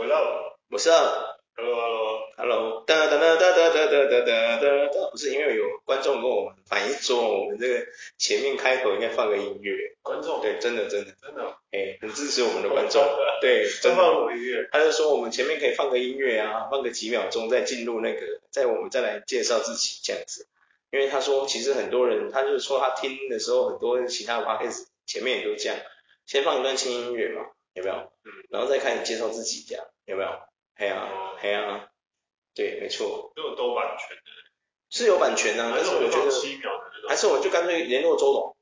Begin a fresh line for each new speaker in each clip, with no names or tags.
我到，
我是 Hello，Hello，Hello，哒哒哒哒哒哒哒哒哒哒，不是因为有观众跟我们反映说，我们这个前面开头应该放个音乐。
观众？对，
真的真的
真的，
哎，很支持我们的观众。对，真
放音乐？
他就说我们前面可以放个音乐啊，放个几秒钟再进入那个，再我们再来介绍自己这样子。因为他说其实很多人，他就是说他听的时候很多其他 podcast 前面也都这样，先放一段轻音乐嘛，有没有？嗯，然后再看你介绍自己这样，有没有？嘿啊，嘿啊，对，没错。
都有都版权的。
是有版权啊，但是我觉得，还是我就干脆联络周董，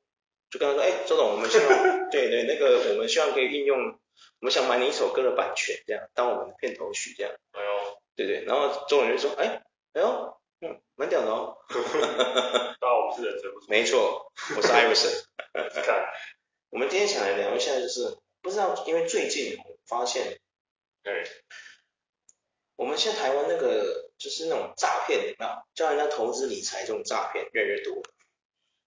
就跟他说，哎，周董，我们希望，对对，那个我们希望可以运用，我们想买你一首歌的版权，这样当我们的片头曲这样。
哎呦，
对对，然后周董就说，哎，哎呦，嗯，蛮屌的哦。
当我们是人真不错。
没错，我是艾瑞森。看，我们今天想来聊一下，就是不知道，因为最近我发现，
对。
我们现在台湾那个就是那种诈骗，有没有？叫人家投资理财这种诈骗越来越多。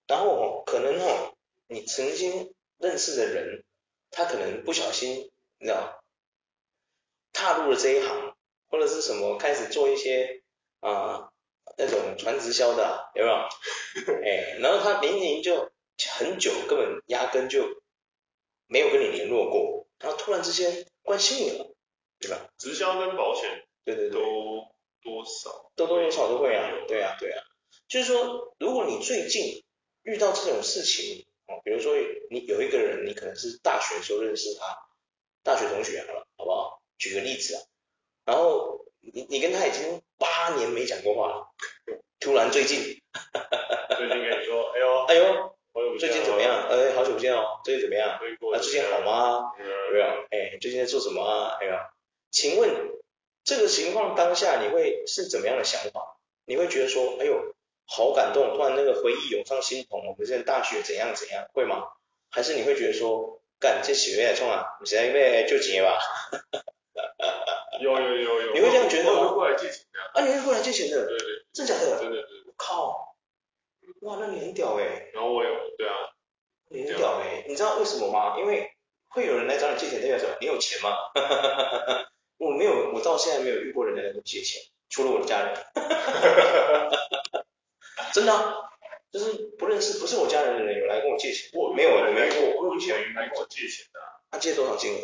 然后哦，可能哦，你曾经认识的人，他可能不小心，你知道，踏入了这一行，或者是什么开始做一些啊、呃、那种传直销的，有没有？哎，然后他明明就很久根本压根就没有跟你联络过，然后突然之间关心你了，对吧？
直销跟保险。
对对对，
都多少？
多多少都会啊，对啊。对啊，就是说，如果你最近遇到这种事情，哦，比如说你有一个人，你可能是大学时候认识他，大学同学好了，好不好？举个例子啊，然后你你跟他已经八年没讲过话了，突然最近，
最近跟你说，哎呦。
哎呦，最近怎么样？哎，好久不见哦，最近怎么样？啊，最近好吗？有没有？哎，最近在做什么啊？哎呀，请问。这个情况当下你会是怎么样的想法？你会觉得说，哎呦，好感动，突然那个回忆涌上心头，我们现在大学怎样怎样，会吗？还是你会觉得说，干这几个月冲啊，你现在因为就结吧？
有有有有，
你会这样觉得吗？
我会过来借钱的。
啊，你会过来借钱的？
对对，
真假的？
真的。
靠，哇，那你很屌哎。
然后我有，对啊，
你很屌哎，你知道为什么吗？因为会有人来找你借钱，代表什么？你有钱吗？我没有，我到现在没有遇过人来跟我借钱，除了我的家人。真的、啊，就是不认识，不是我家人的人有来跟我借钱。我没有，我没遇过。
我有人来跟我借钱的、啊。
他借多少金额？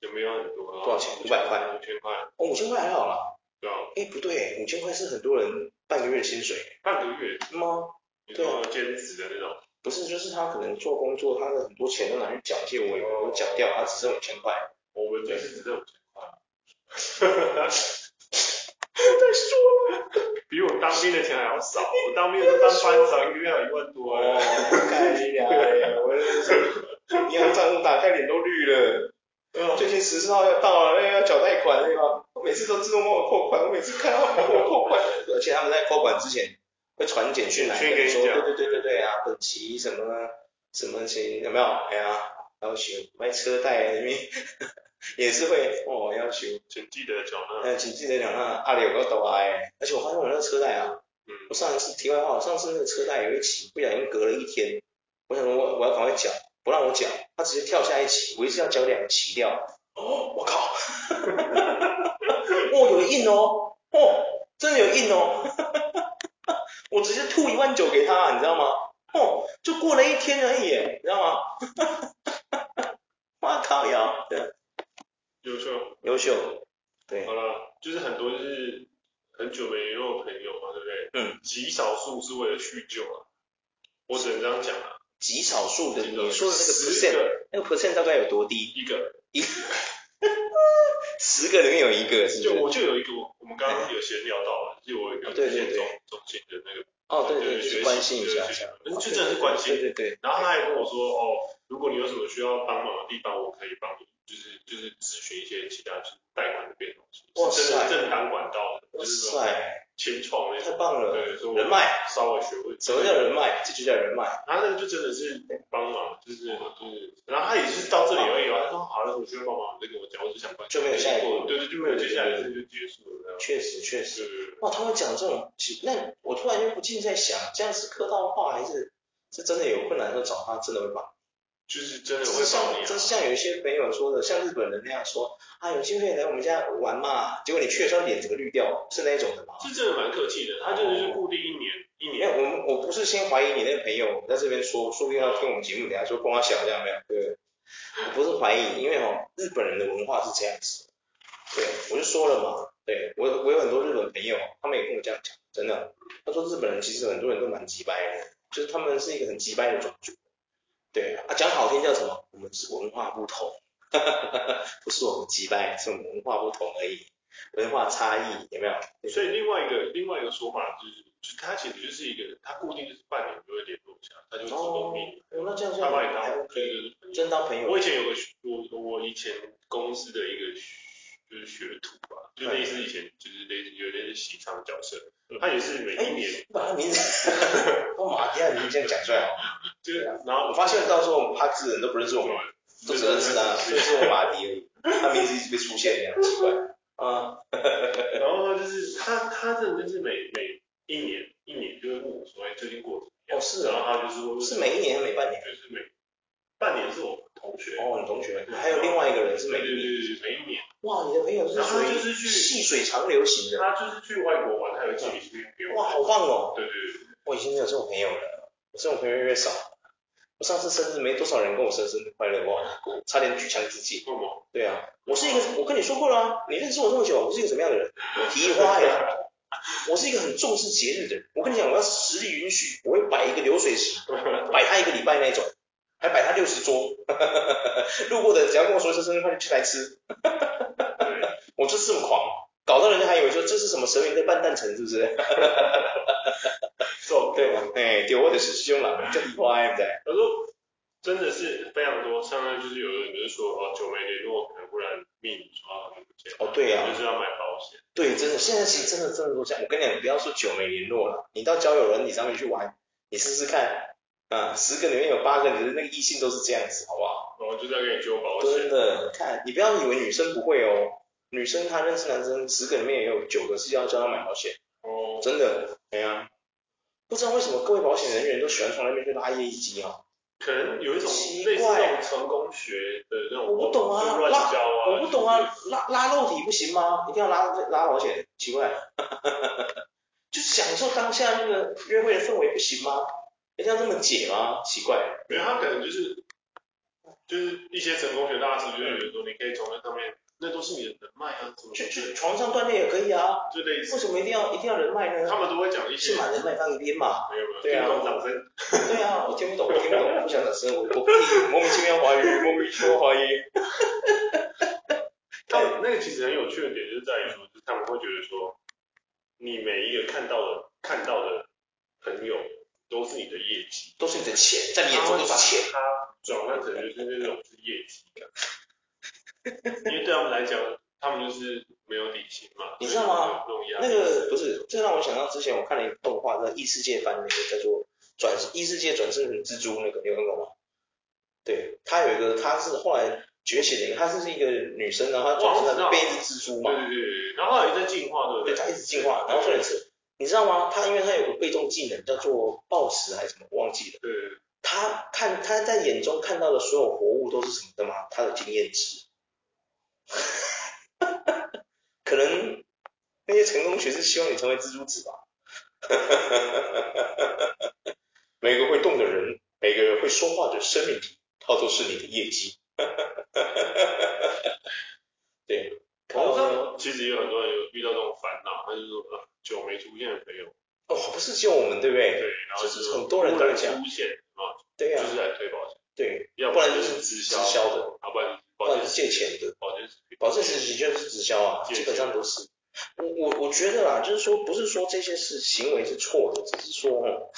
有没有很多？
多少钱？五百块。
五千块。
哦，五千块还好啦。
对啊。
哎，不对，五千块是很多人半个月薪水。
半个月？
是吗？
对啊，兼职的那种。
不是，就是他可能做工作，他的很多钱都拿去缴借，我我缴掉，他只剩五千块。
我们就是只剩五千。
哈哈哈，不再说了，
比我当兵的钱还要少。我当兵的时候当班长，一个月要一万多。哦，
开心呀！我真是，银行账户打开脸都绿了。嗯，最近十四号要到了，那个要缴贷款，对吧？我每次都自动帮我扣款，我每次看到帮我扣款，而且他们在扣款之前会传简讯来跟你说，对对对对对啊，本期什么什么情有没有？哎呀，然后请买车贷里面。也是会哦，要求
请记得缴纳，
嗯，请记得缴纳，阿里有个抖哎，而且我发现我那个车贷啊，嗯，我上一次题外话，我上次那个车贷有一期不小心隔了一天，我想说我我要赶快缴，不让我缴，他直接跳下一期，我一次要缴两期掉，哦，我靠，哦，有印哦，哦，真的有印哦，我直接吐一万九给他，你知道吗？哦，就过了一天而已，你知道吗？哈哈哈哈哈，我靠呀，对。
优秀，
优秀，对，
好了，就是很多就是很久没联络的朋友嘛，对不对？
嗯，
极少数是为了叙旧啊，我只能这样讲啊。
极少数的，你说的那个 percent，那个 percent 大概有多低？
一个，
一个，十个里面有一个，是是？
就我就有一个，我们刚刚有闲聊到了，就我有一个中中心的那个，
哦，对对，就是关心一下，
就真的是关心，
对对对。
然后他还跟我说，哦，如果你有什么需要帮忙的地方，我可以帮你。就是就是咨询一些其他就是贷款的变动，
哇塞，
真的正当管道的，
哇塞，
千创
太棒了，
对，
人脉
稍微学会，
什么叫人脉？这就叫人脉。
他那个就真的是帮忙，就是就是，然后他也是到这里而已，他说好了，我需要帮忙，再跟我讲，我只想帮，就没有下一步，对对，就没有接下来，就结束了。
确实确实，哇，他们讲这种，那我突然就不禁在想，这样是客套话还是是真的有困难的时候找他，真的会帮？
就是真的会
这像这像有一些朋友说的，像日本人那样说啊，有机会来我们家玩嘛，结果你去的时候脸整个绿掉，是那一种的吗？
是真的蛮客气的，他真的是固定一年、哦、一年。
我们我不是先怀疑你那个朋友在这边说，说不定要听我们节目，等下说光他小这样没有？对，我不是怀疑，因为哦，日本人的文化是这样子。对，我就说了嘛，对我我有很多日本朋友，他们也跟我这样讲，真的，他说日本人其实很多人都蛮直白的，就是他们是一个很直白的种族。对啊，讲好听叫什么？我们是文化不同，不是我们击败，是我们文化不同而已，文化差异有没有？
所以另外一个另外一个说法就是，就他其实就是一个，他固定就是半年就会联络一下，他就自动密。
哦，那这样这样，
他把你当就是
真当朋友。
我以前有个我我以前公司的一个就是学徒吧，就类似以前就是类似有点是洗场角色，他也是每一年。
把他名字，我马天你这样讲出来
就是，然后
我发现到时候他字人都不认识我们，都只认识他，认识我马迪而已。他名字一直被出现，这样奇怪。啊，
然后呢，就是他他这就是每每一年一年就会问我说，哎，最近过怎么样？
哦，是。
然后他就是说，
是每一年还是每半年？
就是每半年是我同学。
哦，你同学。还有另外一个人是每一年。
每一年。
哇，你的朋友是属于细水长流型的。
他就是去外国玩，他有寄礼物给我。
哇，好棒哦。
对对对。
我已经没有这种朋友了，我这种朋友越少。我上次生日没多少人跟我说生日快乐，哇，差点举枪自尽。对啊，我是一个，我跟你说过了啊，你认识我这么久，我是一个什么样的人？提花呀，我是一个很重视节日的人。我跟你讲，我要实力允许，我会摆一个流水席，摆他一个礼拜那种，还摆他六十桌。路过的只要跟我说一声生日快乐，就来吃。我就是这么狂，搞到人家还以为说这是什么神明在办诞辰，是不是？对，哎，对，我的是师兄了，叫李花爱在。
他说，真的是非常多，上面就是有人就是说，哦，久没联络，可能忽然密你说好久不见。
哦，对呀、啊，
就是要买保险。
对，真的，现在其实真的真的都这样。我跟你讲，你不要说久没联络了，你到交友软体上面去玩，你试试看，啊，十个里面有八个你的那个异性都是这样子，好不好？
然后就在给你揪保险。
真的，看，你不要以为女生不会哦，女生她认识男生，十个里面也有九个是要叫他买保险。哦。真的，对呀。不知道为什么各位保险人员都喜欢从那边去拉业绩机啊？
可能有一种类似那种成功学的那种。
我不懂啊，拉我不懂啊，拉拉肉体不行吗？一定要拉拉保险？奇怪，就享受当下那个约会的氛围不行吗？一定要这么解吗？奇怪，
因为他可能就是就是一些成功学大师就是觉得说，你可以从那上面。那都是你的人脉啊，
去去床上锻炼也可以啊，
就类似。
为什么一定要一定要人脉呢？
他们都会讲一些。
先把人脉放一边嘛。
没有没有。
对啊。
听不懂掌声。
对啊，我听不懂，我听不懂，我不想掌声，我我莫名其妙怀疑，莫名其妙怀疑。
他们那个其实很有趣的点就是在于说，就是他们会觉得说，你每一个看到的看到的朋友都是你的业绩，
都是你的钱，在你眼中都是钱。
他转换成就是那种是业绩感。因为对他们来讲，他们就是没有底薪嘛。
你知道吗？那个不是，这让我想到之前我看了一个动画，在异世界翻那个叫做转异世界转生成蜘蛛那个，你有看过吗？对，他有一个，他是后来崛起的一个，他是一个女生，然后她转生成变异蜘蛛嘛。
对对对，然后后来在进化，对不对？
对，他一直进化，然后重点是，你知道吗？他因为他有个被动技能叫做暴食还是什么，我忘记了。
对。
他看他在眼中看到的所有活物都是什么的吗？他的经验值。可能那些成功学是希望你成为蜘蛛子吧。每个会动的人，每个会说话的生命体，它都是你的业绩。对，
网上其实有很多人有遇到这种烦恼，他就是说啊，久没出现的朋友。
哦，不是只有我们，对不对？
对，然后
就是很多人都这样
出现啊，
对呀，
就是来推保险。
对，
要
不然就是直销的，
要不然
不然是借钱的。
保险
保证是的确是直销啊，基本上都是。我我我觉得啦，就是说不是说这些事行为是错的，只是说哦，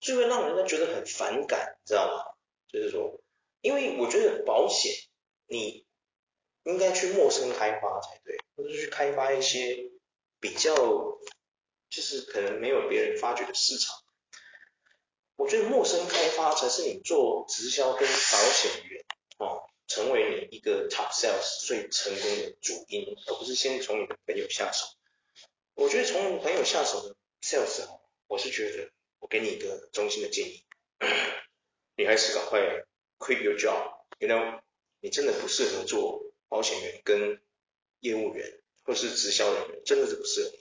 就会让人家觉得很反感，你知道吗？就是说，因为我觉得保险你应该去陌生开发才对，或者去开发一些比较就是可能没有别人发掘的市场。我觉得陌生开发才是你做直销跟保险员哦。成为你一个 top sales 最成功的主因，而不是先从你的朋友下手。我觉得从朋友下手的 sales，我是觉得我给你一个衷心的建议，你还是赶快 quit your job，you know，你真的不适合做保险员跟业务员或是直销人员，真的是不适合。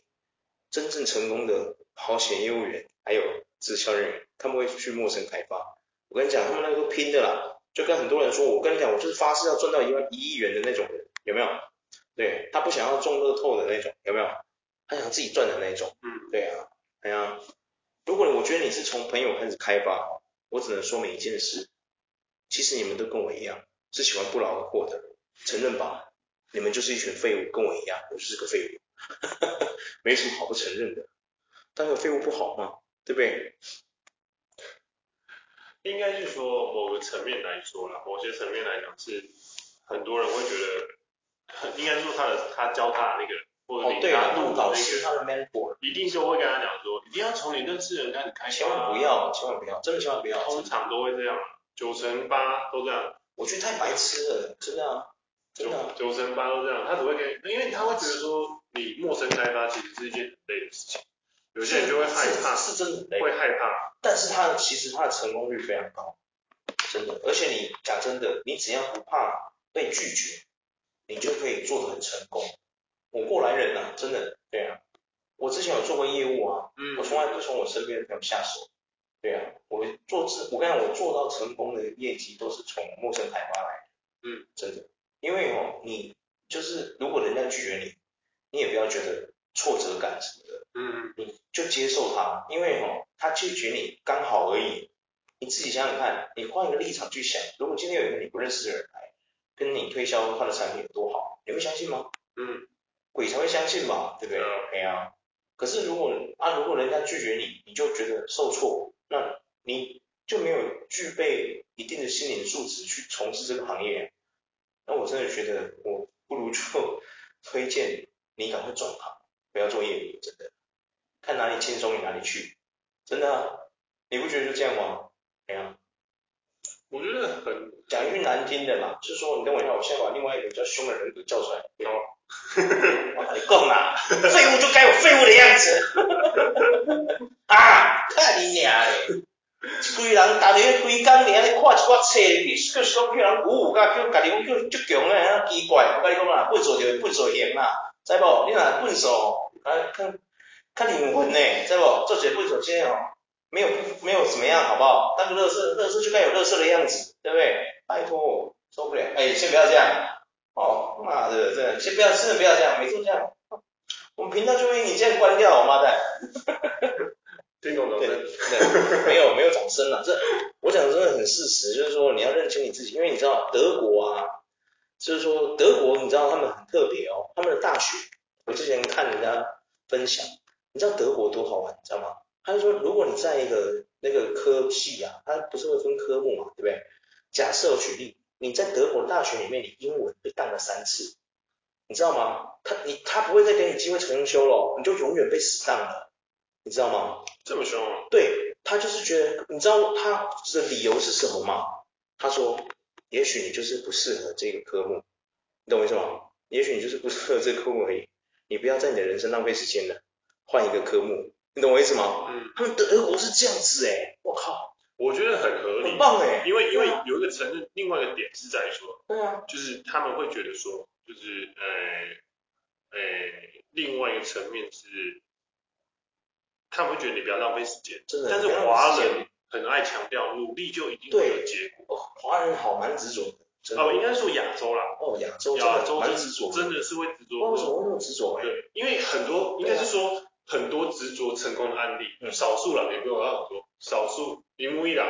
真正成功的保险业务员还有直销人员，他们会去陌生开发。我跟你讲，他们那个拼的啦，就跟很多人说，我跟你讲，我就是发誓要赚到一万一亿元的那种人，有没有？对，他不想要中乐透的那种，有没有？他想自己赚的那种。嗯，对啊，对啊。如果我觉得你是从朋友开始开发，我只能说明一件事，其实你们都跟我一样，是喜欢不劳而获的，承认吧？你们就是一群废物，跟我一样，我就是个废物，没什么好不承认的。当个废物不好吗？对不对？
应该是说某个层面来说啦，某些层面来讲是很多人会觉得，应该说他的他教他的那个。
哦，对啊，那个导师他的 mentor
一定就会跟他讲说，一定要从你认识的人开始开始，
千万不要，千万不要，真的千万不要。
通常都会这样，九成八都这样。
我觉得太白痴了，真的啊，真的啊。
九成八都这样，他只会给，因为他会觉得说你陌生开发其实是一件很累的事情，有些人就会害怕，
是真的很累，
会害怕。
但是他其实他的成功率非常高，真的。而且你讲真的，你只要不怕被拒绝，你就可以做得很成功。我过来人呐、啊，真的，对啊，我之前有做过业务啊，嗯，我从来不从我身边的朋友下手，对啊，我做自，我跟你讲，我做到成功的业绩都是从陌生开发来的，嗯，真的，因为哦，你就是如果人家拒绝你，你也不要觉得挫折感什么的，嗯，你就接受他，因为哦，他拒绝你刚好而已，你自己想想看，你换一个立场去想，如果今天有一个你不认识的人来跟你推销他的产品有多好，你会相信吗？嗯。鬼才会相信吧，对不对？对啊。可是如果啊，如果人家拒绝你，你就觉得受挫，那你就没有具备一定的心理素质去从事这个行业。那我真的觉得，我不如就 推荐你赶快转行，不要做业务，真的。看哪里轻松你哪里去，真的啊。你不觉得就这样吗？对啊。
我觉得很
讲一句难听的嘛，就是说，你等我一下，我先把另外一个比较凶的人格叫出来。哦。我跟你讲啦，废物就该有废物的样子。啊，看你娘嘞！一堆人大家咧开工，你还咧看一寡册，你就是讲叫人鼓舞，甲叫家己讲叫足强咧，啊奇怪！我跟你讲啦，不做就不做型啦，知无？你若笨手，啊，较较灵魂呢，知无？做些笨手先哦，没有没有怎么样，好不好？当个乐色，乐色就该有乐色的样子，对不对？拜托，受不了。哎，先不要这样。哦，妈的，这先不要，真的不要这样，每次这样，我们频道就因为你这样关掉，妈的。
听懂了没？
没有没有掌声了，这我讲的真的很事实，就是说你要认清你自己，因为你知道德国啊，就是说德国你知道他们很特别哦，他们的大学，我之前看人家分享，你知道德国多好玩，你知道吗？他就说如果你在一个那个科系啊，他不是会分科目嘛，对不对？假设我举例。你在德国大学里面，你英文被当了三次，你知道吗？他你他不会再给你机会重修了，你就永远被死当了，你知道吗？
这么凶啊？
对，他就是觉得，你知道他的理由是什么吗？他说，也许你就是不适合这个科目，你懂我意思吗？也许你就是不适合这个科目而已，你不要在你的人生浪费时间了，换一个科目，你懂我意思吗？嗯，他们德国是这样子诶，我靠。
我觉得很合理，
很棒哎，
因为因为有一个承认，另外一个点是在说，
对啊，
就是他们会觉得说，就是呃呃，另外一个层面是，他们会觉得你不要浪费时间，
真的，
但是华人很爱强调努力就一定会有结果，
华人好蛮执着的，
哦，应该说亚洲啦，
哦，亚洲
亚洲
蛮执着，
真的是会执着，
为什么会那么执着？
对，因为很多应该是说很多执着成功的案例，少数啦，也不用很多，少数。林木一朗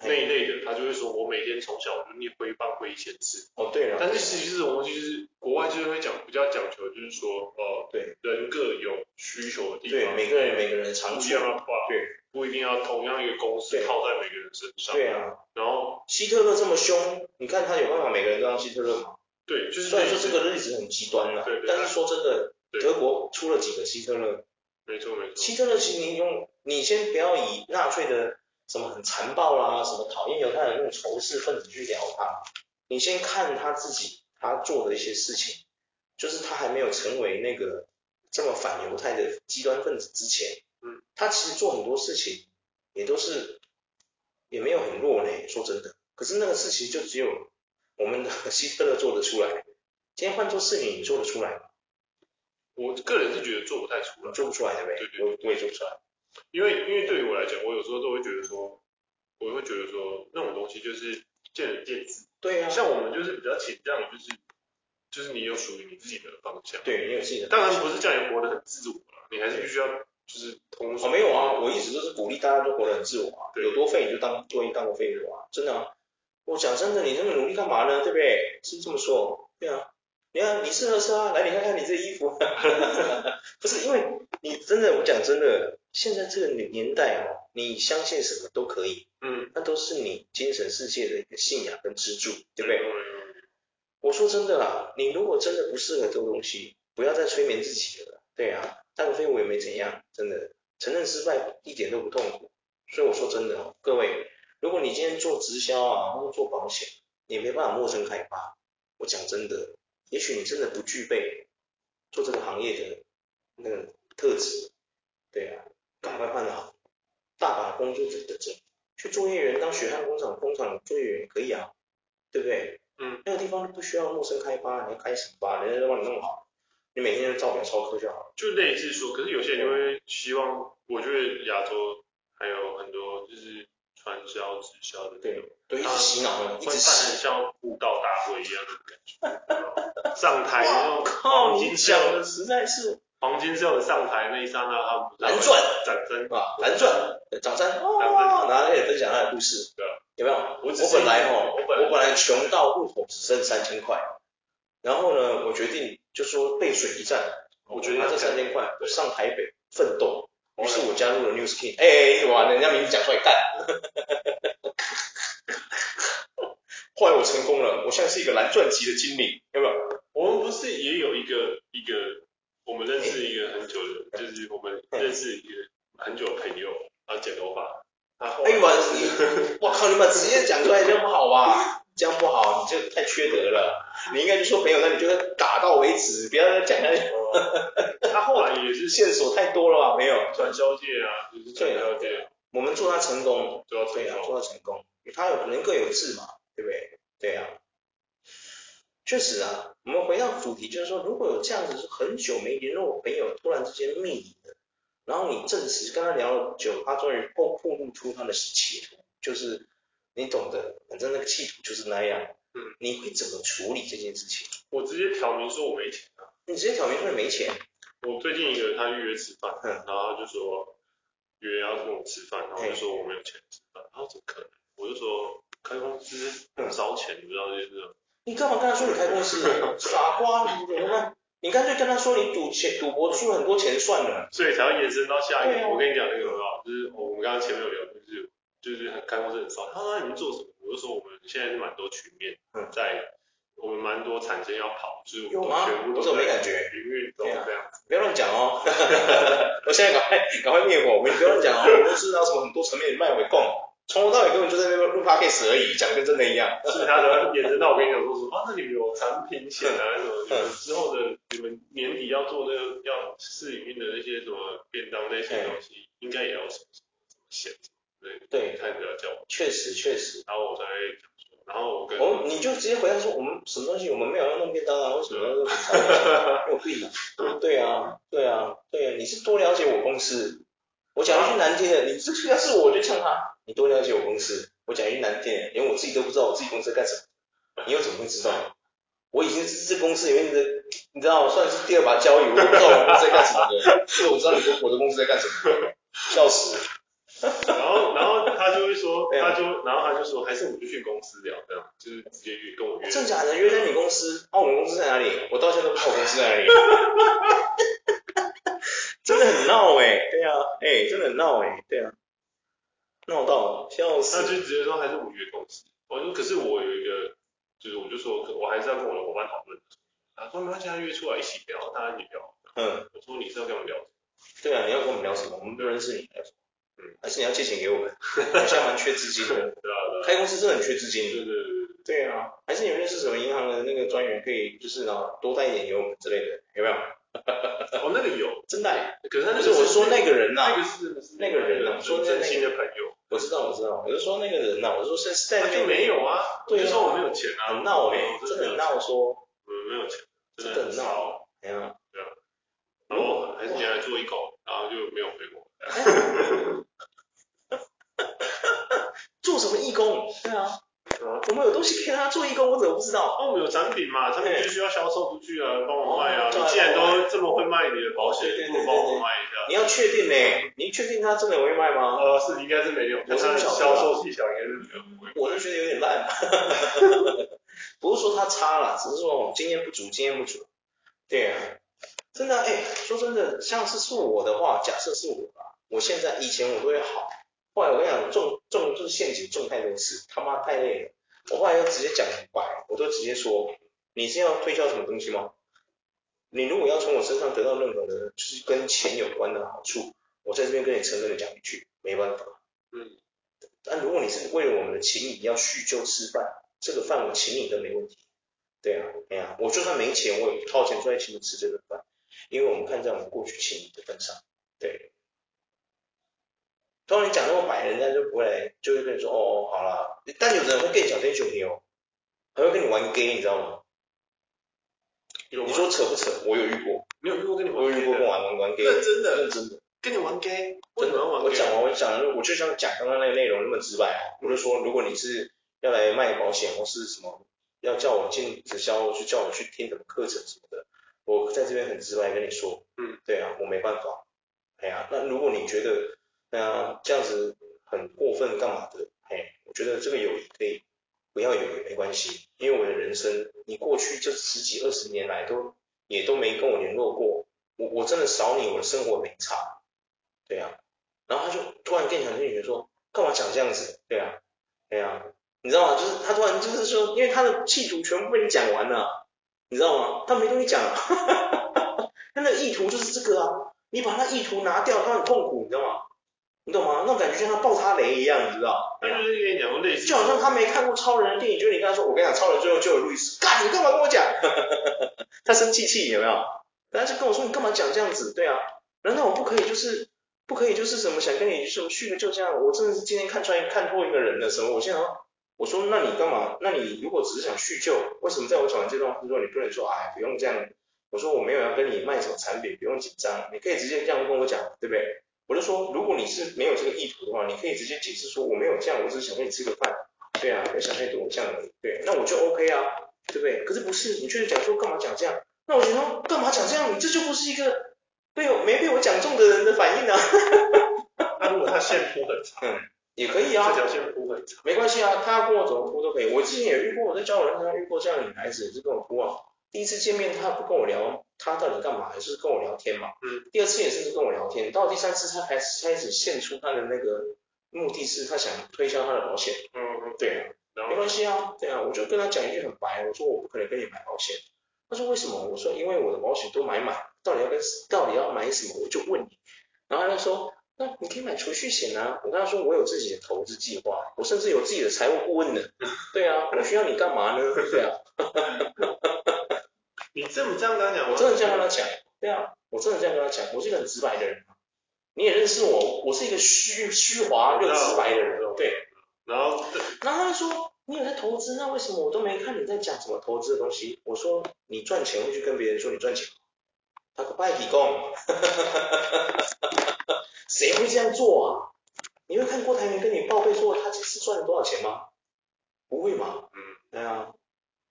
那一类的，他就会说，我每天从小就念挥棒挥一千次。
哦，对了。
但是其实际这种东西就是国外就是会讲比较讲求，就是说，哦，
对，
人各有需求的地方。
对，每个人有每个人的长处。
不一样的话，对，不一定要同样一个公式套在每个人身上。
对啊。
然后
希特勒这么凶，你看他有办法每个人都当希特勒吗？
对，就是。
虽然说这个例子很极端了，对，但是说真的，德国出了几个希特勒？
没错没错。
希特勒其实你用，你先不要以纳粹的。什么很残暴啦，什么讨厌犹太人那种仇视分子去聊他，你先看他自己他做的一些事情，就是他还没有成为那个这么反犹太的极端分子之前，嗯，他其实做很多事情也都是也没有很弱呢，说真的，可是那个事情就只有我们的希特勒做得出来。今天换做是你，你做得出来吗？
我个人是觉得做不太出来，
做不出来对不对？
对对，
我我也做不出来。
因为因为对于我来讲，我有时候都会觉得说，我会觉得说那种东西就是见仁见智。
对啊。
像我们就是比较倾向于就是就是你有属于你自己的方向。
对，你有自己的。
当然不是叫你活得很自我，你还是必须要就是通。
哦，没有啊，我一直都是鼓励大家都活得很自我啊。对。有多废你就当多一当个废物啊，真的啊。我讲真的，你那么努力干嘛呢？对不对？是这么说。对啊。你看，你适合是啊，来，你看看你这衣服，不是因为你真的，我讲真的，现在这个年年代哦，你相信什么都可以，嗯，那都是你精神世界的一个信仰跟支柱，对不对？嗯、我说真的啦，你如果真的不适合这个东西，不要再催眠自己了，对啊，当个废物也没怎样，真的，承认失败一点都不痛苦，所以我说真的哦，各位，如果你今天做直销啊，或者做保险，你没办法陌生开发，我讲真的。也许你真的不具备做这个行业的那个特质，对啊，赶快换好，大把工作者的证，去作业员当血汗工厂工厂作业员可以啊，对不对？嗯，那个地方不需要陌生开发，你要开什么吧，人家都帮你弄好，你每天就照表操课就好了。
就类似说，可是有些人就会希望，我觉得亚洲还有很多就是传销直销的
那种，对，一直洗脑，一直
像布道大会一样的感觉。上台那种
黄金讲的实在是
黄金色的上台那一刹那，
蓝钻。
掌声
啊，蓝钻掌声，然后他也分享他的故事，对，有没有？我本来哈，我本来穷到户口只剩三千块，然后呢，我决定就说背水一战，我决定拿这三千块我上台北奋斗，于是我加入了 New Skin，哎，哇，人家名字讲出来干，后来我成功了，我现在是一个蓝钻级的经理，有没有？
我们不是也有一个一个我们认识一个很久的，就是我们认识一个很久的朋友，他剪头发，他后来，哎呦你，
我靠，你们直接讲出来这样不好吧？这样不好，你就太缺德了。你应该就说朋友，那你就打到为止，不要再讲下去。
他后来也是
线索太多了吧？没有，
传销界啊，就是传销界。
我们祝他成功，
祝他成功，
祝他成功。他有人各有志嘛，对不对？对呀。确实啊，我们回到主题，就是说，如果有这样子是很久没联络我朋友，突然之间密你的，然后你证实跟他聊了久，他终于暴露出他的企图，就是你懂得，反正那个企图就是那样，嗯，你会怎么处理这件事情？
我直接挑明说我没钱啊，
你直接挑明说你没钱。
我最近一个他预约吃饭，嗯，然后他就说约要跟我吃饭，然后就说我没有钱吃饭，然后怎么可能？我就说开公司很烧钱，嗯、你不知道这是。
你干嘛跟他说你开公司？傻瓜，你怎么办？你干脆跟他说你赌钱，赌博输了很多钱算了。
所以才会延伸到下一个。啊、我跟你讲那个很好，就是我们刚刚前面有聊，就是就是开公司很烧。他说你们做什么？我就说我们现在是蛮多曲面，在我们蛮多产生要跑，就是我们全部都在营运中这样。
不要乱讲哦。我现在赶快赶快灭火，我们不要乱讲哦。我公司有什么很多层面卖回供。从头到尾根本就在那边录 podcast 而已，讲跟真的一样。
其他的延伸到我跟你讲说什么？啊，那你们有产品线啊？什么？你们之后的你们年底要做那个要试营运的那些什么便当那些东西，应该也要什么线？对对，开始要叫我。
确实确实。
然后我才会讲说，然后我跟
哦，你就直接回答说，我们什么东西我们没有要弄便当啊？为什么要弄产品？有病 啊！对啊对啊对啊！你是多了解我公司。我讲一句难听的，你这要是我就呛他。你多了解我公司，我讲一句难听点，连我自己都不知道我自己公司在干什么，你又怎么会知道？我已经是这公司里面的，你知道，我算是第二把交椅，我都不知道我公司在干什么的，所以我知道你说我的公司在干什么，笑死。
然后，然后他就会说，他就，然后他就说，还是我们就去公司聊，这样，就是直接约跟我约。
真假的约在你公司，啊，我们公司在哪里？我到现在都不知道我公司在哪里。真的很闹哎、欸，对啊，哎、欸，真的很闹哎、欸，对啊，闹到笑死。
他就直接说还是五月公司，我说可是我有一个，就是我就说我还是要跟我的伙伴讨论。他说没关系，他约出来一起聊，大家一起聊。嗯，我说你是要跟我们聊什么？
对啊，你要跟我们聊什么？我们不认识你，聊什么？嗯，还是你要借钱给我们？好像蛮缺资金的。对啊，对啊。开公司真的很缺资金。对对对。对啊，还是你们认识什么银行的那个专员，可以就是呢多带一点给我们之类的，有没有？
哦，那个有，
真的，
可是他
就是我说那个人呐，
那个是那个人呐，说真心的朋友，
我知知道，我知道，我就说那个人呐，我就说是在那边
没有啊，
对，
就说我没有钱啊，
很闹哎，真的很闹，说，
我，没有钱，
真的很闹，哎呀，
对啊，然后还是你来做义工，然后就没有回我，
做什么义工？对啊。我们有东西可以让他做义工，我怎么不知道？
哦，我们有产品嘛，产品就需要销售出去啊，帮我卖啊。你既然都这么会卖你的保险，不如帮我卖。
你要确定呢？你确定他真的会卖吗？
呃，是应该是没有，我是销售技巧应该是没有。
我就觉得有点烂。不是说他差了，只是说经验不足，经验不足。对啊，真的哎，说真的，像是是我的话，假设是我吧，我现在以前我都会好。后来我跟你讲，中中就是陷阱，中太多次，他妈太累了。我后来就直接讲明白，我都直接说，你是要推销什么东西吗？你如果要从我身上得到任何的，就是跟钱有关的好处，我在这边跟你诚恳的讲一句，没办法。嗯。但如果你是为了我们的情谊要叙旧吃饭，这个饭我请你都没问题。对啊，哎呀，我就算没钱，我也掏钱出来请你吃这顿饭，因为我们看在我们过去情谊的份上，对。当你讲那么白，人家就不会来，就会跟你说哦，好啦。但有的人会跟你讲天兄弟哦，还会跟你玩 gay，你知道吗？有？你说扯不扯？我有遇过。你有遇过跟你玩？我有遇过跟我玩玩玩 gay。认真的。认真的。跟你玩 gay？真的。我讲完，我讲完，我就像讲刚刚那个内容那么直白啊。我就说，如果你是要来卖保险或是什么，要叫我进直销，去叫我去听什么课程什么的，我在这边很直白跟你说，嗯，对啊，我没办法。哎呀，那如果你觉得。那、啊、这样子很过分干嘛的？哎，我觉得这个友谊可以不要有也没关系，因为我的人生，你过去这十几二十年来都也都没跟我联络过，我我真的少你，我的生活没差，对啊。然后他就突然变成跟你说，干嘛讲这样子？对啊，对啊，你知道吗？就是他突然就是说，因为他的企图全部被你讲完了，你知道吗？他没东西讲了，他那个意图就是这个啊，你把他意图拿掉，他很痛苦，你知道吗？你懂吗？那种感觉就像他爆他雷一样，你知道？
他就是跟你讲过类似，
就好像他没看过超人的电影，就是你跟他说，我跟你讲，超人最后救了路易斯，干，你干嘛跟我讲？他生气气有没有？然后就跟我说，你干嘛讲这样子？对啊，难道我不可以就是不可以就是什么想跟你什么叙个旧这样？我真的是今天看穿看破一个人的时候？我现在我说那你干嘛？那你如果只是想叙旧，为什么在我讲完这段话之后，你不能说哎不用这样？我说我没有要跟你卖什么产品，不用紧张，你可以直接这样跟我讲，对不对？我就说，如果你是没有这个意图的话，你可以直接解释说我没有这样，我只是想跟你吃个饭，对啊，我想太多这样而已，对，那我就 OK 啊，对不对？可是不是，你确实讲说干嘛讲这样？那我觉得干嘛讲这样？你这就不是一个被我没被我讲中的人的反应啊。
那如果他线铺很长，
嗯，也可以啊，
这条线铺很长，
没关系啊，他要跟我怎么铺都可以。我之前也遇过，我在交友上遇过这样的女孩子，也是跟我铺啊。第一次见面，他不跟我聊，他到底干嘛？也是跟我聊天嘛？嗯。第二次也是跟我聊天，到第三次他开始开始献出他的那个目的是，他想推销他的保险。嗯嗯。对啊，没关系啊，对啊，我就跟他讲一句很白，我说我不可能跟你买保险。他说为什么？我说因为我的保险都买满，到底要跟到底要买什么？我就问你。然后他说，那你可以买储蓄险啊。我跟他说我有自己的投资计划，我甚至有自己的财务顾问呢。对啊，我需要你干嘛呢？对啊。
你这么这样跟他讲，
我真的这样跟他讲，对啊，我真的这样跟他讲，我是一个很直白的人，你也认识我，我是一个虚虚华又直白的人，对。
然后，
然后他就说，你有在投资，那为什么我都没看你在讲什么投资的东西？我说，你赚钱会去跟别人说你赚钱，他个拜体工，谁会这样做啊？你会看郭台铭跟你报备说他这次赚了多少钱吗？不会嘛？嗯，对啊。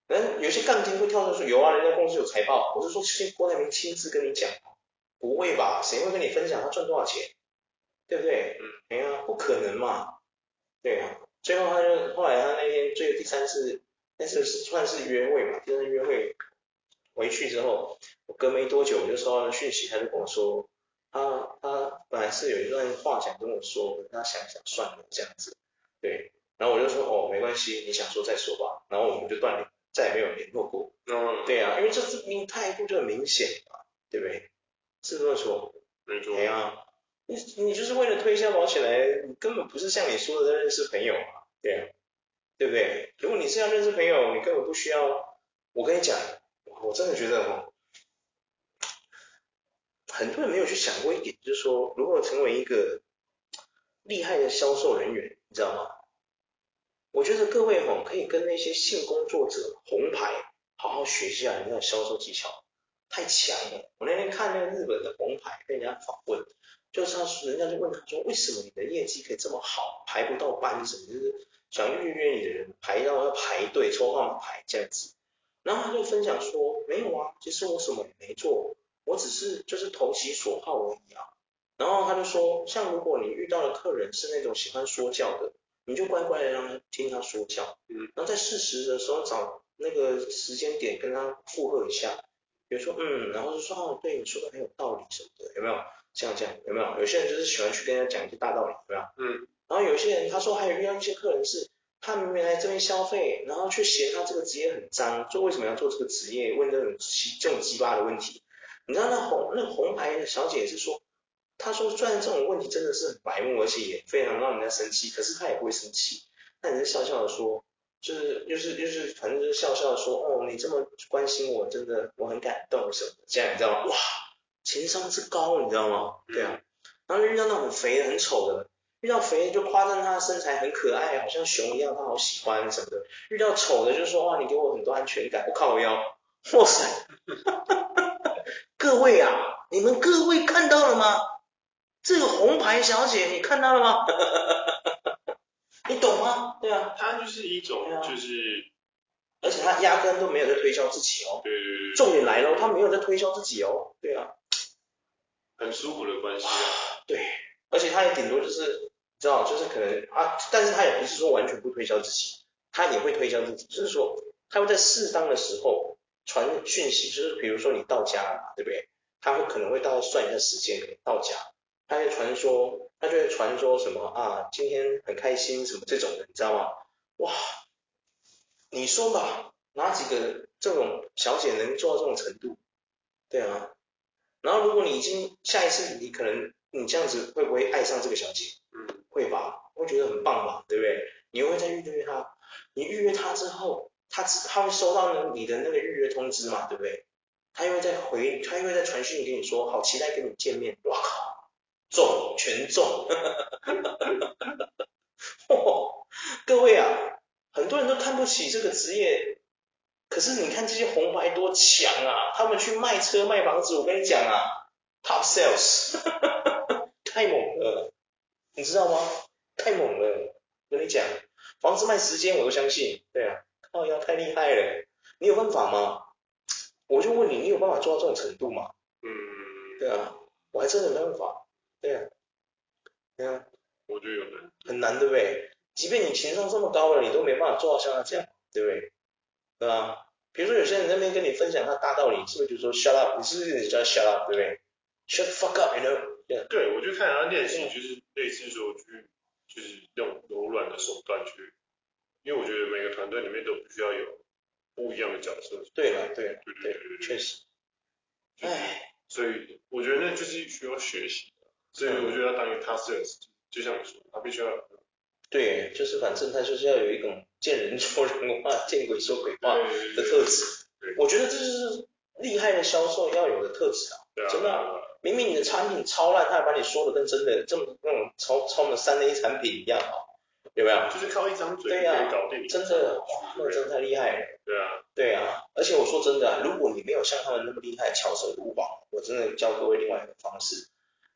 嗯，有些杠精会跳出来说有啊，人家公司有财报。我是说，郭台铭亲自跟你讲，不会吧？谁会跟你分享他赚多少钱？对不对？嗯，哎呀，不可能嘛。对啊，最后他就后来他那天最后第三次，那次是算是约会嘛，第三次约会回去之后，我隔没多久我就收到了讯息，他就跟我说，他他本来是有一段话想跟我说，他想想算了这样子。对，然后我就说哦，没关系，你想说再说吧。然后我们就断联。再也没有联络过。嗯，对啊，因为这这明态度就很明显嘛，对不对？是这么说。没错。对啊，你你就是为了推销保险来，你根本不是像你说的在认识朋友啊，对啊，对不对？如果你是要认识朋友，你根本不需要。我跟你讲，我真的觉得哈，很多人没有去想过一点，就是说，如何成为一个厉害的销售人员，你知道吗？我觉得各位吼可以跟那些性工作者红牌好好学习一下人家的销售技巧，太强了。我那天看那个日本的红牌被人家访问，就是他人家就问他说，为什么你的业绩可以这么好，排不到班什么，就是想预约你的人排到要排队抽号码牌这样子。然后他就分享说，没有啊，其实我什么也没做，我只是就是投其所好而已啊。然后他就说，像如果你遇到的客人是那种喜欢说教的。你就乖乖的让他听他说教，嗯，然后在适时的时候找那个时间点跟他附和一下，比如说嗯，然后就说哦，对你说的很有道理什么的，有没有？这样这样有没有？有些人就是喜欢去跟人家讲一些大道理，有没有？嗯，然后有些人他说还有遇到一些客人是，他明明来这边消费，然后却嫌他这个职业很脏，说为什么要做这个职业？问这种奇这种鸡巴的问题，你知道那红那红牌的小姐是说。他说：“虽然这种问题真的是很白目，而且也非常让人家生气，可是他也不会生气，他只是笑笑的说，就是就是就是，反正就是笑笑的说，哦，你这么关心我，真的我很感动什么的，这样你知道吗？哇，情商之高，你知道吗？对啊，然后遇到那种肥的很丑的，遇到肥的就夸赞他的身材很可爱，好像熊一样，他好喜欢什么的；遇到丑的就说哇，你给我很多安全感，我靠我腰，哇塞，各位啊，你们各位看到了吗？”这个红牌小姐，你看到了吗？你懂吗？对啊，
她就是一种，就是，
而且她压根都没有在推销自己哦。
对对对。
重点来了，她没有在推销自己哦。对啊。
很舒服的关系啊。
对，而且她也顶多就是，知道，就是可能啊，但是她也不是说完全不推销自己，她也会推销自己，就是说，她会在适当的时候传讯息，就是比如说你到家了嘛，对不对？她会可能会大概算一下时间，可能到家。他会传说，他就会传说什么啊，今天很开心什么这种的，你知道吗？哇，你说吧，哪几个这种小姐能做到这种程度？对啊，然后如果你已经下一次你可能你这样子会不会爱上这个小姐？嗯，会吧，会觉得很棒吧，对不对？你会再预约她，你预约她之后，她她会收到你的那个预约通知嘛，对不对？她又会再回，她又会再传讯跟你说，好期待跟你见面，哇靠！中全中，各位啊，很多人都看不起这个职业，可是你看这些红牌多强啊！他们去卖车卖房子，我跟你讲啊，top sales，太猛了，你知道吗？太猛了，我跟你讲，房子卖时间我都相信，对啊，靠腰太厉害了，你有办法吗？我就问你，你有办法做到这种程度吗？嗯，对啊，我还真的没办法。对啊，对啊，
我觉得有难，
很难，对不对？即便你情商这么高了，你都没办法做到像他这样，对不对？对啊，比如说有些人在那边跟你分享他大道理，是不是就说 shut up？你是不是叫 shut up？对不对？shut the fuck up，you
know？Yeah. 对，我就看他练习，就是类似说去，就是用柔软的手段去，因为我觉得每个团队里面都必须要有不一样的角色。
对了，对了，对对对，对，确实。唉。
所以我觉得那就是需要学习的，所以我觉得要当一个 top sales，就像你说，他必须要，
对，就是反正他就是要有一种见人说人话，见鬼说鬼话的特质。我觉得这就是厉害的销售要有的特质啊，对啊，真的啊，明明你的产品超烂，他还把你说的跟真的这么那种超超的三 A 产品一样啊。有没有？
就是靠一张嘴可以搞定，
真的，哇，那真的太厉害了。
对啊，
对啊，而且我说真的啊，如果你没有像他们那么厉害，巧舌如簧，我真的教各位另外一个方式。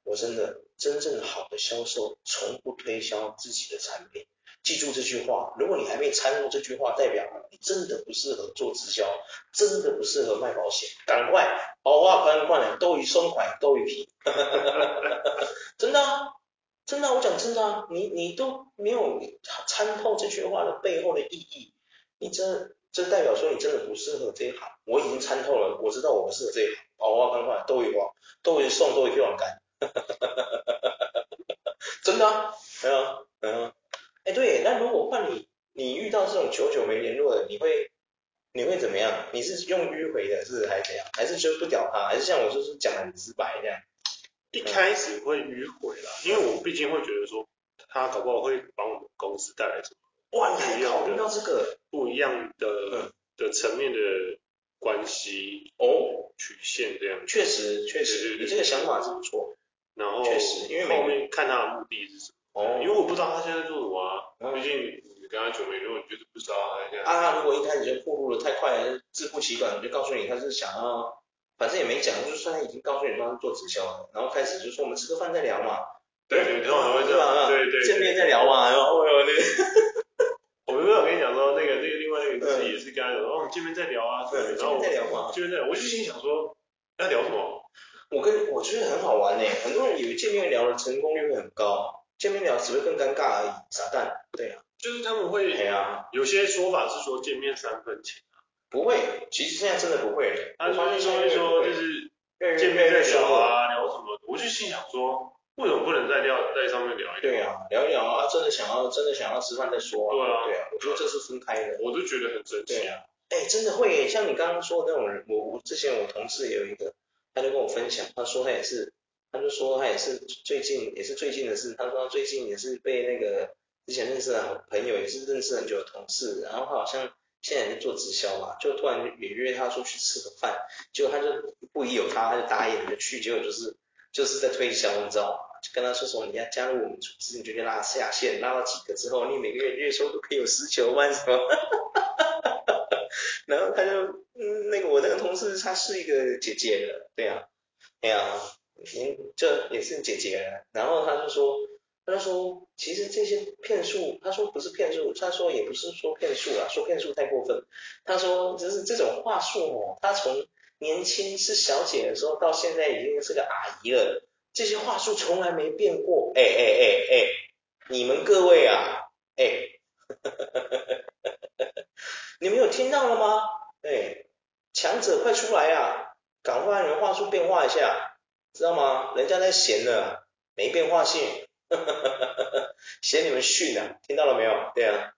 我真的，真正好的销售从不推销自己的产品。记住这句话，如果你还没参悟这句话，代表你真的不适合做直销，真的不适合卖保险。赶快，好话快快点，都于松快，都于皮。真的。真的，我讲真的，你你都没有参透这句话的背后的意义，你这这代表说你真的不适合这一行。我已经参透了，我知道我不适合这一行。好话赶快，都一话，都一送，都一票干。真的啊，对啊，对啊。哎，对，那如果换你，你遇到这种久久没联络的，你会你会怎么样？你是用迂回的，是还是怎样？还是就不屌他？还是像我就是讲很直白这样？
一开始会迂回啦，因为我毕竟会觉得说，他搞不好会帮我们公司带来什么，
哇，你还考虑到这个
不一样的的层面的关系
哦，
曲线这样，
确实确实，你这个想法是不错，
然后确实，因为后面看他的目的是什么，
哦，
因为我不知道他现在做什么啊，毕竟你跟他久没联络，你就是不知道他现在。
啊，如果一开始就暴露的太快，自负其短，就告诉你他是想要，反正也没讲，就算他已经告诉你说他是做直销的，然后开始就说我们吃个饭再聊嘛。
对对，通常会这样。对对。
见面再聊嘛，然后那个。
我没有跟你讲说那个那个另外那个自己也是跟他说，哦，我们见面再聊啊。对，
见面再聊嘛。
见面再聊，我就心想说，要聊什么？
我跟我觉得很好玩呢，很多人以为见面聊的成功率会很高，见面聊只会更尴尬而已，傻蛋。对啊，
就是他们会，对啊，有些说法是说见面三分情啊，
不会，其实现在真的不会了。
他发现说说就是见面再聊啊，聊什么？我就心想说，为什么不能在聊在上面聊一聊？
对啊，聊一聊啊，真的想要真的想要吃饭再说啊。对啊，对啊，我觉得这是分开的。
我就觉得很神奇啊。
哎，真的会，像你刚刚说的那种人，我我之前我同事也有一个。他就跟我分享，他说他也是，他就说他也是最近也是最近的事，他说他最近也是被那个之前认识的朋友，也是认识很久的同事，然后他好像现在也是做直销嘛，就突然也约他出去吃个饭，结果他就不疑有他，他就答应就去，结果就是就是在推销，你知道吗？就跟他说什么你要加入我们组织，你就去拉下线，拉到几个之后，你每个月月收都可以有十九万什么。然后他就，嗯，那个我那个同事，她是一个姐姐的，对啊，对呀，您这也是姐姐。然后他就说，他说，其实这些骗术，他说不是骗术，他说也不是说骗术啊，说骗术太过分。他说就是这种话术哦，他从年轻是小姐的时候到现在已经是个阿姨了，这些话术从来没变过。哎哎哎哎，你们各位啊，哎。你们有听到了吗？哎，强者快出来啊！赶快你们话术变化一下，知道吗？人家在闲呢，没变化性，嫌你们逊啊！听到了没有？对啊，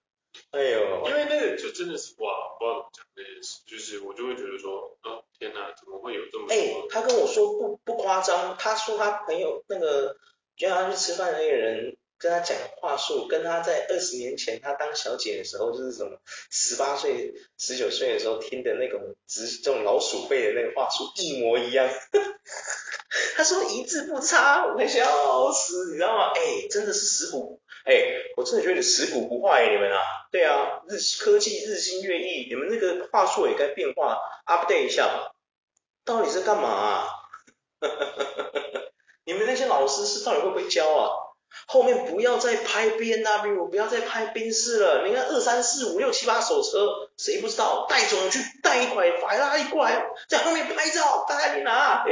哎呦，
因为那个就真的是哇，不知道怎么讲那件事，就是我就会觉得说，哦，天哪，怎么会有这么多？
哎，他跟我说不不夸张，他说他朋友那个约他去吃饭的那个人。跟他讲话术，跟他在二十年前他当小姐的时候，就是什么十八岁、十九岁的时候听的那种直这种老鼠辈的那个话术一模一样。他说一字不差，我快笑死，你知道吗？哎，真的是食古，哎，我真的觉得你食古不化，你们啊，对啊，日科技日新月异，你们那个话术也该变化，update 一下吧。到底是干嘛啊？你们那些老师是到底会不会教啊？后面不要再拍 BMW，不要再拍宾士了。你看二三四五六七八手车，谁不知道？带走去带一块法拉利过来，在后面拍照，大家你拿。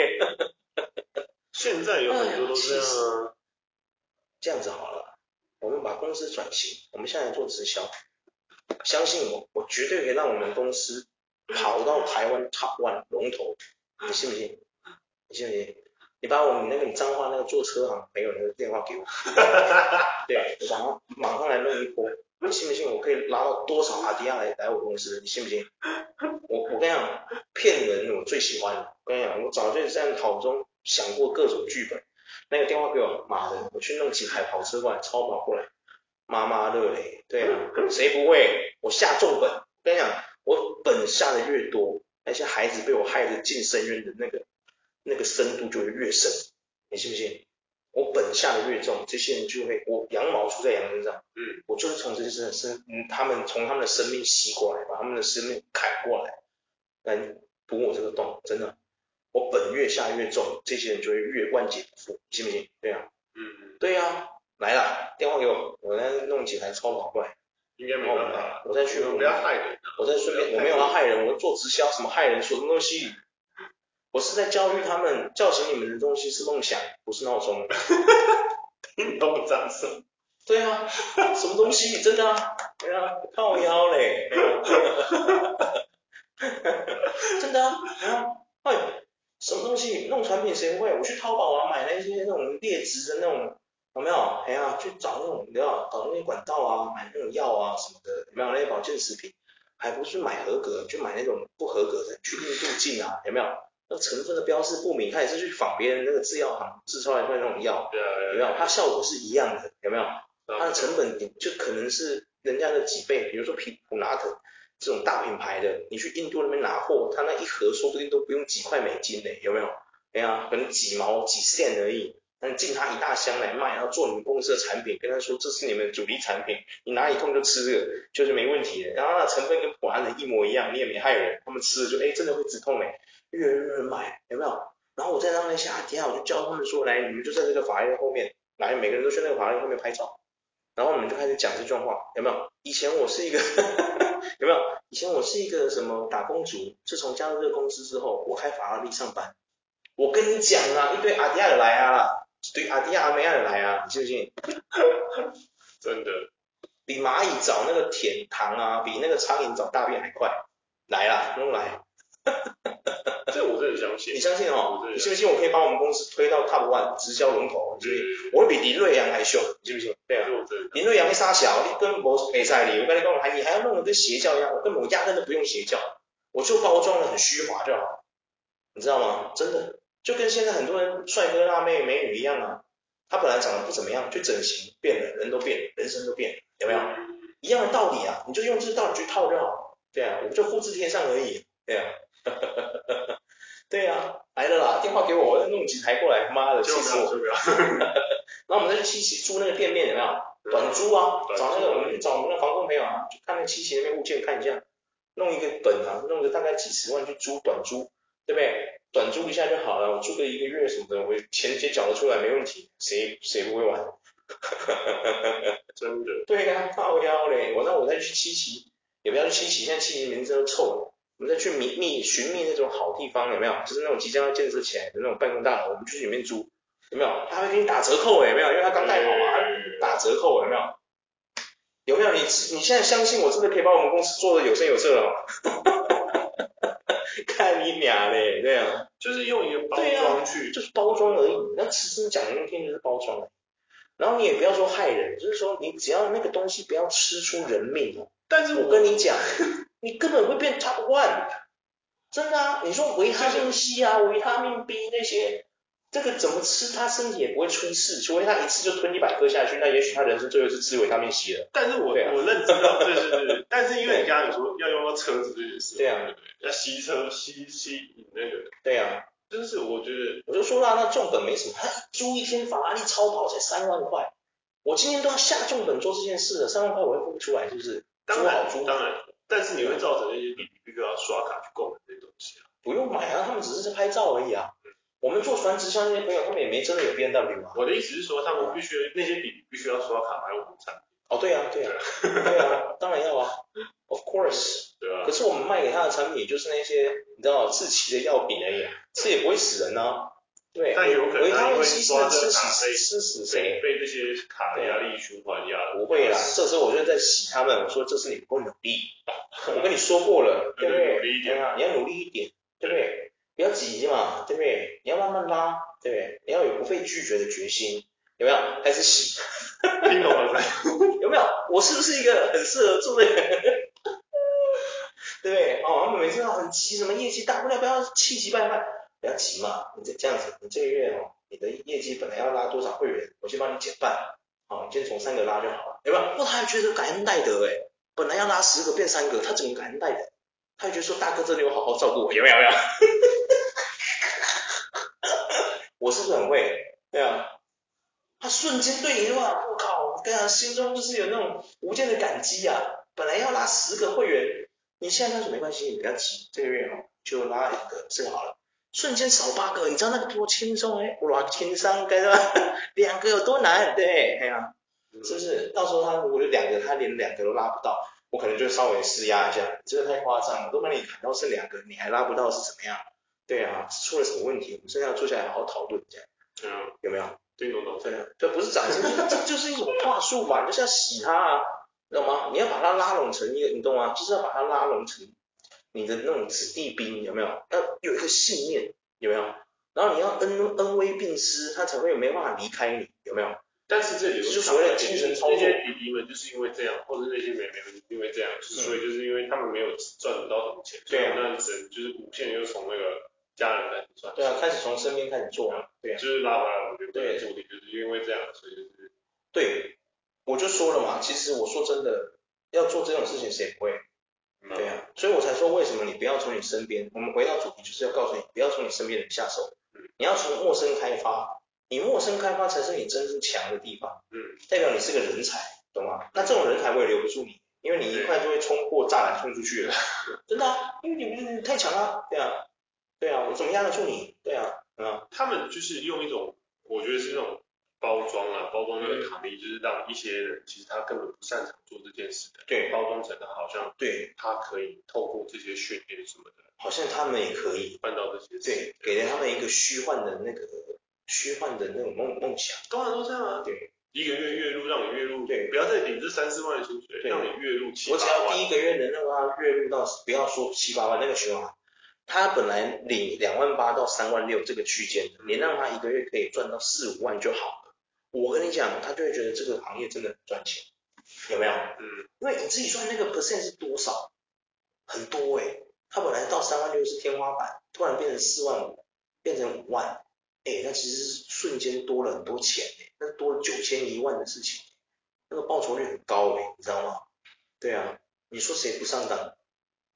现在有很多都是这样啊。
这样子好了，我们把公司转型，我们现在做直销。相信我，我绝对可以让我们公司跑到台湾 top one 龙头。你信不信？你信不信？你把我们那个你彰化那个坐车行朋友那个电话给我，对，马上马上来弄一波，你信不信？我可以拉到多少阿迪亚来来我公司？你信不信？我我跟你讲，骗人我最喜欢。我跟你讲，我早就在脑中想过各种剧本。那个电话给我，妈的，我去弄几台跑车过来，超跑过来，妈妈乐嘞。对啊，谁不会？我下重本。跟你讲，我本下的越多，那些孩子被我害得进深渊的那个。那个深度就会越深，你信不信？我本下的越重，这些人就会我羊毛出在羊身上。嗯，我就是从这些人生，嗯，他们从他们的生命吸过来，把他们的生命砍过来，来补我这个洞。真的，我本越下越重，这些人就会越万劫不复，信不信？对啊，嗯，对啊，来了，电话给我，我来弄几台超跑过来。
应该没办法，
我再去，
不要害人。
我再顺便，我没有要害人，我做直销，什么害人，说什么东西？我是在教育他们，叫醒你们的东西是梦想，不是闹钟。
听懂掌声。
对啊，什么东西？真的啊？对啊，靠腰嘞。真的啊？啊？哎，什么东西？弄产品谁不会？我去淘宝啊，买那些那种劣质的那种，有没有？哎呀，去找那种，你知道，找那些管道啊，买那种药啊什么的，有没有那些保健食品？还不是买合格，就买那种不合格的，去印度进啊，有没有？那成分的标示不明，他也是去仿别人那个制药行制出来的那种药，对啊，有没有？它效果是一样的，有没有？它的成本就可能是人家的几倍，比如说皮普拿疼这种大品牌的，你去印度那边拿货，它那一盒说不定都不用几块美金呢，有没有？哎呀，可能几毛几 cent 而已，那进他一大箱来卖，然后做你们公司的产品，跟他说这是你们的主力产品，你哪里痛就吃这个，就是没问题的。然后那成分跟华人一模一样，你也没害人，他们吃了就哎真的会止痛哎，越来越买，有没有？然后我在那边下底下我就叫他们说，来你们就在这个法院后面，来每个人都去那个法院后面拍照，然后我们就开始讲这段话，有没有？以前我是一个 有没有？以前我是一个什么打工族，自从加入这个公司之后，我开法拉利上班。我跟你讲啊，一堆阿迪亚的来啊，一堆阿迪亚阿美亚的来啊，你信不信？
真的，
比蚂蚁找那个舔糖啊，比那个苍蝇找大便还快。来啦，弄来。
这我真的相信。
你相信哦？你信不信？我可以把我们公司推到 top one 直销龙头，你信不信？我会比林瑞阳还凶，你信不信？对啊。林瑞阳会杀小，你根本没在理。我跟你讲，还你还要弄得跟邪教一样，我根本我压根都不用邪教，我就包装的很虚华就好，你知道吗？真的。就跟现在很多人帅哥辣妹美女一样啊，他本来长得不怎么样，去整形变了，人都变了，人生都变了，有没有？一样的道理啊，你就用这个道理去套就好，对啊，我们就复制贴上而已，对啊，对啊，来了啦，电话给我，我要弄几台过来，妈的，气死我！然后我们再去七夕租那个店面有没有？短租啊，找那个我们去找我们的房东朋友啊，去看那七夕那边物件看一下，弄一个本啊，弄个大概几十万去租短租，对不对？短租一下就好了，我租个一个月什么的，我钱直接缴得出来，没问题。谁谁不会玩？
真的。
对啊，靠腰嘞！我那我再去七期，也不要去七期，现在七期名字都臭了。我们再去觅觅寻觅那种好地方，有没有？就是那种即将要建设起来的那种办公大楼，我们去里面租，有没有？他会给你打折扣，有没有？因为他刚盖好嘛，打折扣，有没有？有没有？你你现在相信我，真的可以把我们公司做的有声有色了吗？看你俩嘞，对啊，
就是用一个包装去，
啊，就是包装而已。那其实讲的那天就是包装。然后你也不要说害人，就是说你只要那个东西不要吃出人命哦。
但是我，
我跟你讲，你根本会变 top one，真的啊。你说维他命 C 啊，维他命 B 那些。这个怎么吃，他身体也不会出事，除非他一次就吞一百颗下去，那也许他人生最后是吃维他命 C 了。
但是我、啊、我认知到，对对对，但是因为你刚刚说要用到车子这件事，
对啊，对
要吸车吸吸引那个，
对啊，
真是我觉得，
我就说啦，那重本没什么，他租一天法拉利超跑才三万块，我今天都要下重本做这件事了，三万块我也付不出来，是不是？
当然
租好租，
当然，但是你会造成那些比比如要刷卡去购买这些东西啊，
不用买啊，他们只是在拍照而已啊。我们做传直销那些朋友，他们也没真的有 B N W 啊。
我的意思是说，他们必须、嗯、那些笔必须要刷卡买我们产品。
哦，对啊，对啊，对啊，当然要啊，Of course。
对啊。
可是我们卖给他的产品就是那些你知道自奇的药品而已，吃也不会死人啊。对。
但有可能他会刷这个卡被
吃死谁？
被这些卡的压力循环压。
不会啦，这时候我就在洗他们，我说这是你不够努力。我跟你说过了，对不对？
努力一点
啊，你要努力一点，对不对？不要急嘛，对不对？你要慢慢拉，对不对？你要有不被拒绝的决心，有没有？开始洗，
听懂了没？
有没有？我是不是一个很适合做的人？对不对？哦，他们每次都很急，什么业绩大不了，不要气急败坏，不要急嘛。你这这样子，你这个月哦，你的业绩本来要拉多少会员，我先帮你减半，好，你先从三个拉就好了，有没有？不，他还觉得感恩戴德哎，本来要拉十个变三个，他怎么感恩戴德？他就觉得说大哥真的有好好照顾我，有没有？有没有？我是不是很会？对啊，他瞬间对你的话，我靠，跟他心中就是有那种无尽的感激啊。本来要拉十个会员，你现在他说没关系，你不要急，这个月哦就拉两个，这个好了。瞬间少八个，你知道那个多轻松哎，我拉轻松，该是吧？两个有多难？对，哎呀，是不是？到时候他如果有两个，他连两个都拉不到，我可能就稍微施压一下，这个太夸张了，都把你砍到剩两个，你还拉不到是怎么样？对啊，出了什么问题？我们现在要坐下来好好讨论一下。
嗯，
有没有？
对，懂懂。
对啊，这不是展示，这就是一种话术吧？就是要洗他啊，知道吗？你要把他拉拢成一个，你懂吗？就是要把他拉拢成你的那种子弟兵，有没有？要有一个信念，有没有？然后你要恩恩威并施，他才会有没办法离开你，有没有？
但是这里
就是所谓的精神操作。
那些弟弟们就是因为这样，或者那些妹妹们因为这样，所以就是因为他们没有赚不到什么钱，对啊，那只能就是无限又从那个。家人开始算，
对啊，开始从身边开始做啊，对啊，
就是拉回来，我觉得对，主题就是因为这样，所以就是，
对，我就说了嘛，其实我说真的，要做这种事情谁不会？对啊，所以我才说为什么你不要从你身边，我们回到主题就是要告诉你，不要从你身边人下手，你要从陌生开发，你陌生开发才是你真正强的地方，
嗯，
代表你是个人才，懂吗？那这种人才我也留不住你，因为你一块就会冲破栅栏冲出去了，真的啊，因为你你太强了，对啊，对啊，我怎么压得住你？对啊，嗯，
他们就是用一种，我觉得是那种包装啊，包装那个卡密，就是让一些人其实他根本不擅长做这件事的，
对，
包装成的好像
对，
他可以透过这些训练什么的，
好像他们也可以
办到这些
事，对，给了他们一个虚幻的那个。虚幻的那种梦梦想，
当然都这样啊。
对，
一个月月入让你月入，
对，
不要再领这三四万的薪水，让你月入七八万。
我只要第一个月能让他月入到，不要说七八万那个循环，他本来领两万八到三万六这个区间，你让他一个月可以赚到四五万就好了。我跟你讲，他就会觉得这个行业真的很赚钱，有没有？嗯。因为你自己算那个 percent 是多少？很多哎、欸，他本来到三万六是天花板，突然变成四万五，变成五万。哎、欸，那其实是瞬间多了很多钱哎、欸，那多了九千一万的事情，那个报酬率很高哎、欸，你知道吗？对啊，你说谁不上当？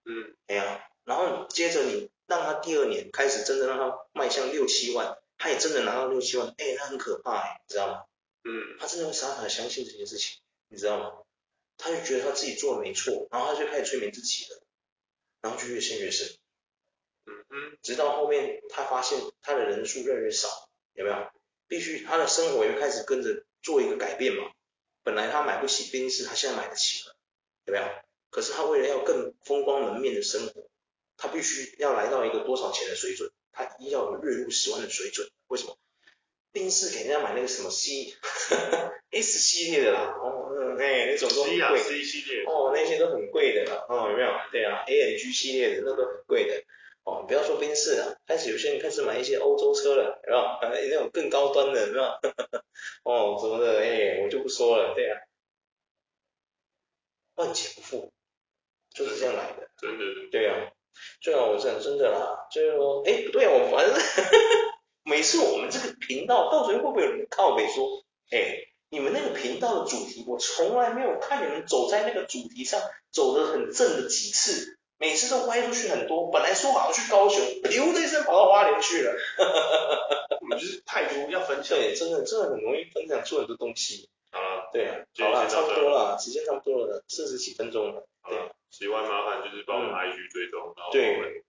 嗯，哎呀、啊，然后接着你让他第二年开始真的让他迈向六七万，他也真的拿到六七万，哎、欸，那很可怕哎、欸，你知道吗？嗯，他真的会傻傻的相信这件事情，你知道吗？他就觉得他自己做的没错，然后他就开始催眠自己了，然后就越陷越深。嗯嗯，直到后面他发现他的人数越来越少，有没有？必须他的生活又开始跟着做一个改变嘛。本来他买不起宾士，他现在买得起了，有没有？可是他为了要更风光门面的生活，他必须要来到一个多少钱的水准？他一定要有月入十万的水准。为什么？宾士给人家买那个什么 C S 系列的啦，哦，哎，那种都很贵
，C 系列，
哦，那些都很贵的啦，哦，有没有？对啊，A M G 系列的那都很贵的。哦，不要说宾士了，开始有些人开始买一些欧洲车了，是吧？那种更高端的，是吧？哦，什么的，哎、欸，我就不说了，对啊，万劫不复，就是这样来的，
真的，
对啊，最后我讲真的啦，就是说，哎、不，对啊，我反正 每次我们这个频道到时候会不会有人靠北说，哎、欸，你们那个频道的主题，我从来没有看你们走在那个主题上走得很正的几次。每次都歪出去很多，本来说好要去高雄，呦的一声跑到花莲去了。
我 们就是太多要分享，
对，真的真的很容易分享出很多东西。
好了，
对啊，好了，差不多了，时间差不多了，四十几分钟了。对，
喜欢麻烦就是帮我们 IG 追踪，然后
对，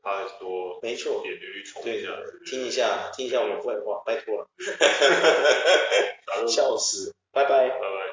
他很多，
没错，
点击率冲
一下，听一下，听一下我们坏话，拜托了。笑死，拜拜，
拜拜。